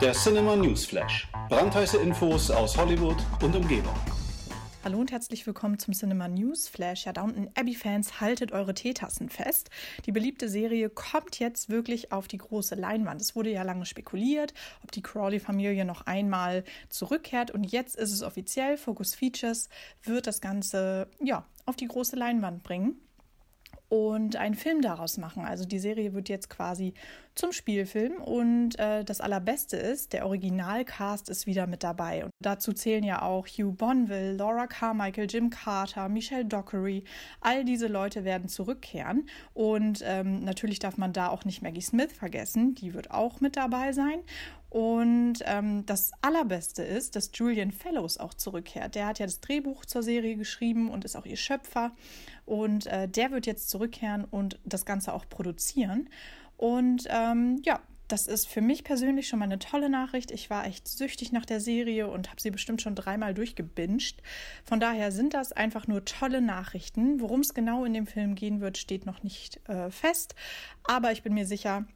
Der Cinema Newsflash. Brandheiße Infos aus Hollywood und Umgebung. Hallo und herzlich willkommen zum Cinema News Flash. Ja, Downton Abbey-Fans, haltet eure Teetassen fest. Die beliebte Serie kommt jetzt wirklich auf die große Leinwand. Es wurde ja lange spekuliert, ob die Crawley-Familie noch einmal zurückkehrt. Und jetzt ist es offiziell. Focus Features wird das Ganze ja, auf die große Leinwand bringen und einen Film daraus machen. Also die Serie wird jetzt quasi zum Spielfilm und äh, das Allerbeste ist, der Originalcast ist wieder mit dabei. Und dazu zählen ja auch Hugh Bonville, Laura Carmichael, Jim Carter, Michelle Dockery. All diese Leute werden zurückkehren und ähm, natürlich darf man da auch nicht Maggie Smith vergessen, die wird auch mit dabei sein. Und ähm, das Allerbeste ist, dass Julian Fellows auch zurückkehrt. Der hat ja das Drehbuch zur Serie geschrieben und ist auch ihr Schöpfer. Und äh, der wird jetzt zurückkehren und das Ganze auch produzieren. Und ähm, ja, das ist für mich persönlich schon mal eine tolle Nachricht. Ich war echt süchtig nach der Serie und habe sie bestimmt schon dreimal durchgebinged. Von daher sind das einfach nur tolle Nachrichten. Worum es genau in dem Film gehen wird, steht noch nicht äh, fest. Aber ich bin mir sicher,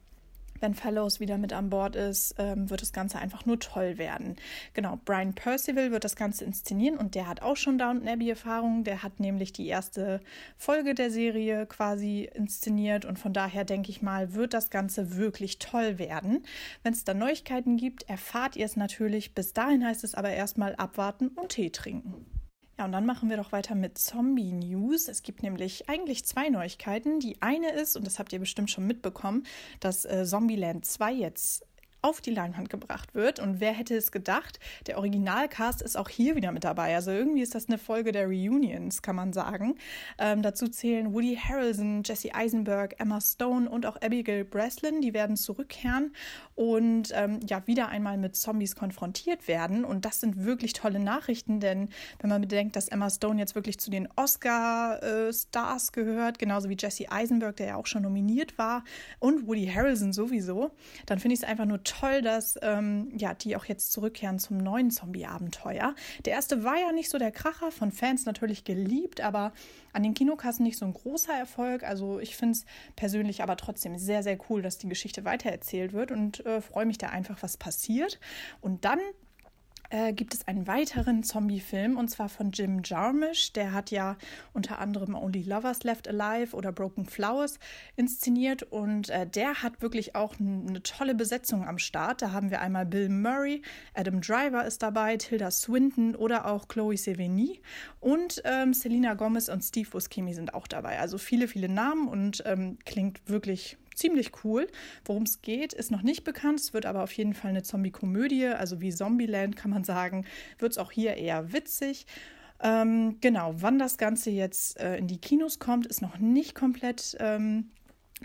wenn Fellows wieder mit an Bord ist, ähm, wird das Ganze einfach nur toll werden. Genau, Brian Percival wird das Ganze inszenieren und der hat auch schon Downton Abbey-Erfahrung. Der hat nämlich die erste Folge der Serie quasi inszeniert und von daher denke ich mal, wird das Ganze wirklich toll werden. Wenn es da Neuigkeiten gibt, erfahrt ihr es natürlich. Bis dahin heißt es aber erstmal abwarten und Tee trinken. Ja, und dann machen wir doch weiter mit Zombie News. Es gibt nämlich eigentlich zwei Neuigkeiten. Die eine ist, und das habt ihr bestimmt schon mitbekommen, dass äh, Zombieland 2 jetzt auf die Leinwand gebracht wird. Und wer hätte es gedacht, der Originalcast ist auch hier wieder mit dabei. Also irgendwie ist das eine Folge der Reunions, kann man sagen. Ähm, dazu zählen Woody Harrelson, Jesse Eisenberg, Emma Stone und auch Abigail Breslin. Die werden zurückkehren und ähm, ja wieder einmal mit Zombies konfrontiert werden. Und das sind wirklich tolle Nachrichten, denn wenn man bedenkt, dass Emma Stone jetzt wirklich zu den Oscar-Stars gehört, genauso wie Jesse Eisenberg, der ja auch schon nominiert war, und Woody Harrelson sowieso, dann finde ich es einfach nur toll, dass ähm, ja, die auch jetzt zurückkehren zum neuen Zombie-Abenteuer. Der erste war ja nicht so der Kracher, von Fans natürlich geliebt, aber an den Kinokassen nicht so ein großer Erfolg. Also ich finde es persönlich aber trotzdem sehr, sehr cool, dass die Geschichte weitererzählt wird und äh, freue mich da einfach, was passiert. Und dann äh, gibt es einen weiteren Zombie-Film und zwar von Jim Jarmusch. Der hat ja unter anderem Only Lovers Left Alive oder Broken Flowers inszeniert und äh, der hat wirklich auch eine tolle Besetzung am Start. Da haben wir einmal Bill Murray, Adam Driver ist dabei, Tilda Swinton oder auch Chloe Sevigny und ähm, Selena Gomez und Steve Buscemi sind auch dabei. Also viele, viele Namen und ähm, klingt wirklich ziemlich cool. Worum es geht, ist noch nicht bekannt. Es wird aber auf jeden Fall eine Zombie-Komödie, also wie Zombieland kann man sagen, wird es auch hier eher witzig. Ähm, genau, wann das Ganze jetzt äh, in die Kinos kommt, ist noch nicht komplett ähm,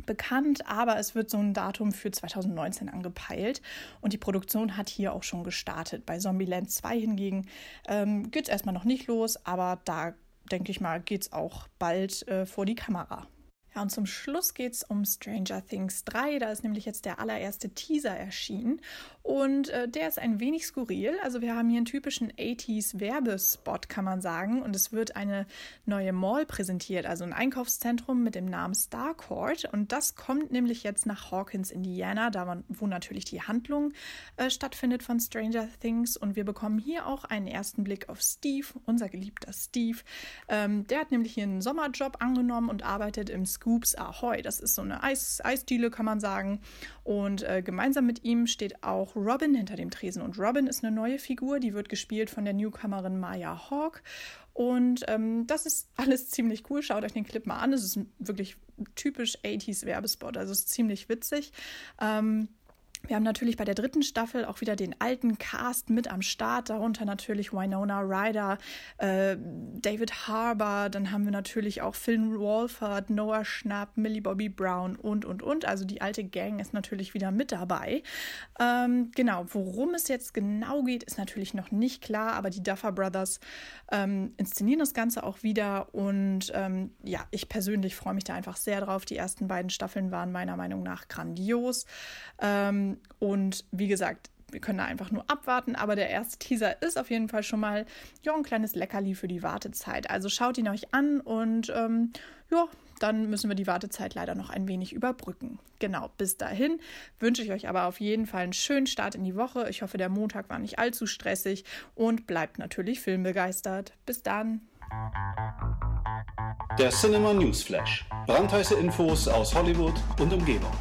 bekannt, aber es wird so ein Datum für 2019 angepeilt und die Produktion hat hier auch schon gestartet. Bei Zombieland 2 hingegen ähm, geht es erstmal noch nicht los, aber da denke ich mal, geht es auch bald äh, vor die Kamera. Ja, und zum Schluss geht es um Stranger Things 3. Da ist nämlich jetzt der allererste Teaser erschienen. Und äh, der ist ein wenig skurril. Also wir haben hier einen typischen 80s Werbespot, kann man sagen. Und es wird eine neue Mall präsentiert, also ein Einkaufszentrum mit dem Namen Starcourt. Und das kommt nämlich jetzt nach Hawkins, Indiana, da wo natürlich die Handlung äh, stattfindet von Stranger Things. Und wir bekommen hier auch einen ersten Blick auf Steve, unser geliebter Steve. Ähm, der hat nämlich hier einen Sommerjob angenommen und arbeitet im Scoops Ahoy. Das ist so eine Eis Eisdiele, kann man sagen. Und äh, gemeinsam mit ihm steht auch Robin hinter dem Tresen. Und Robin ist eine neue Figur, die wird gespielt von der Newcomerin Maya Hawk. Und ähm, das ist alles ziemlich cool. Schaut euch den Clip mal an. Es ist wirklich typisch 80s Werbespot. Also es ist ziemlich witzig. Ähm, wir haben natürlich bei der dritten Staffel auch wieder den alten Cast mit am Start, darunter natürlich Winona Ryder, äh, David Harbour, dann haben wir natürlich auch Phil Walford, Noah Schnapp, Millie Bobby Brown und, und, und. Also die alte Gang ist natürlich wieder mit dabei. Ähm, genau, worum es jetzt genau geht, ist natürlich noch nicht klar, aber die Duffer Brothers ähm, inszenieren das Ganze auch wieder und ähm, ja, ich persönlich freue mich da einfach sehr drauf. Die ersten beiden Staffeln waren meiner Meinung nach grandios. Ähm, und wie gesagt, wir können da einfach nur abwarten, aber der erste Teaser ist auf jeden Fall schon mal ja, ein kleines Leckerli für die Wartezeit. Also schaut ihn euch an und ähm, ja, dann müssen wir die Wartezeit leider noch ein wenig überbrücken. Genau, bis dahin wünsche ich euch aber auf jeden Fall einen schönen Start in die Woche. Ich hoffe, der Montag war nicht allzu stressig und bleibt natürlich filmbegeistert. Bis dann. Der Cinema News Flash. Brandheiße Infos aus Hollywood und Umgebung.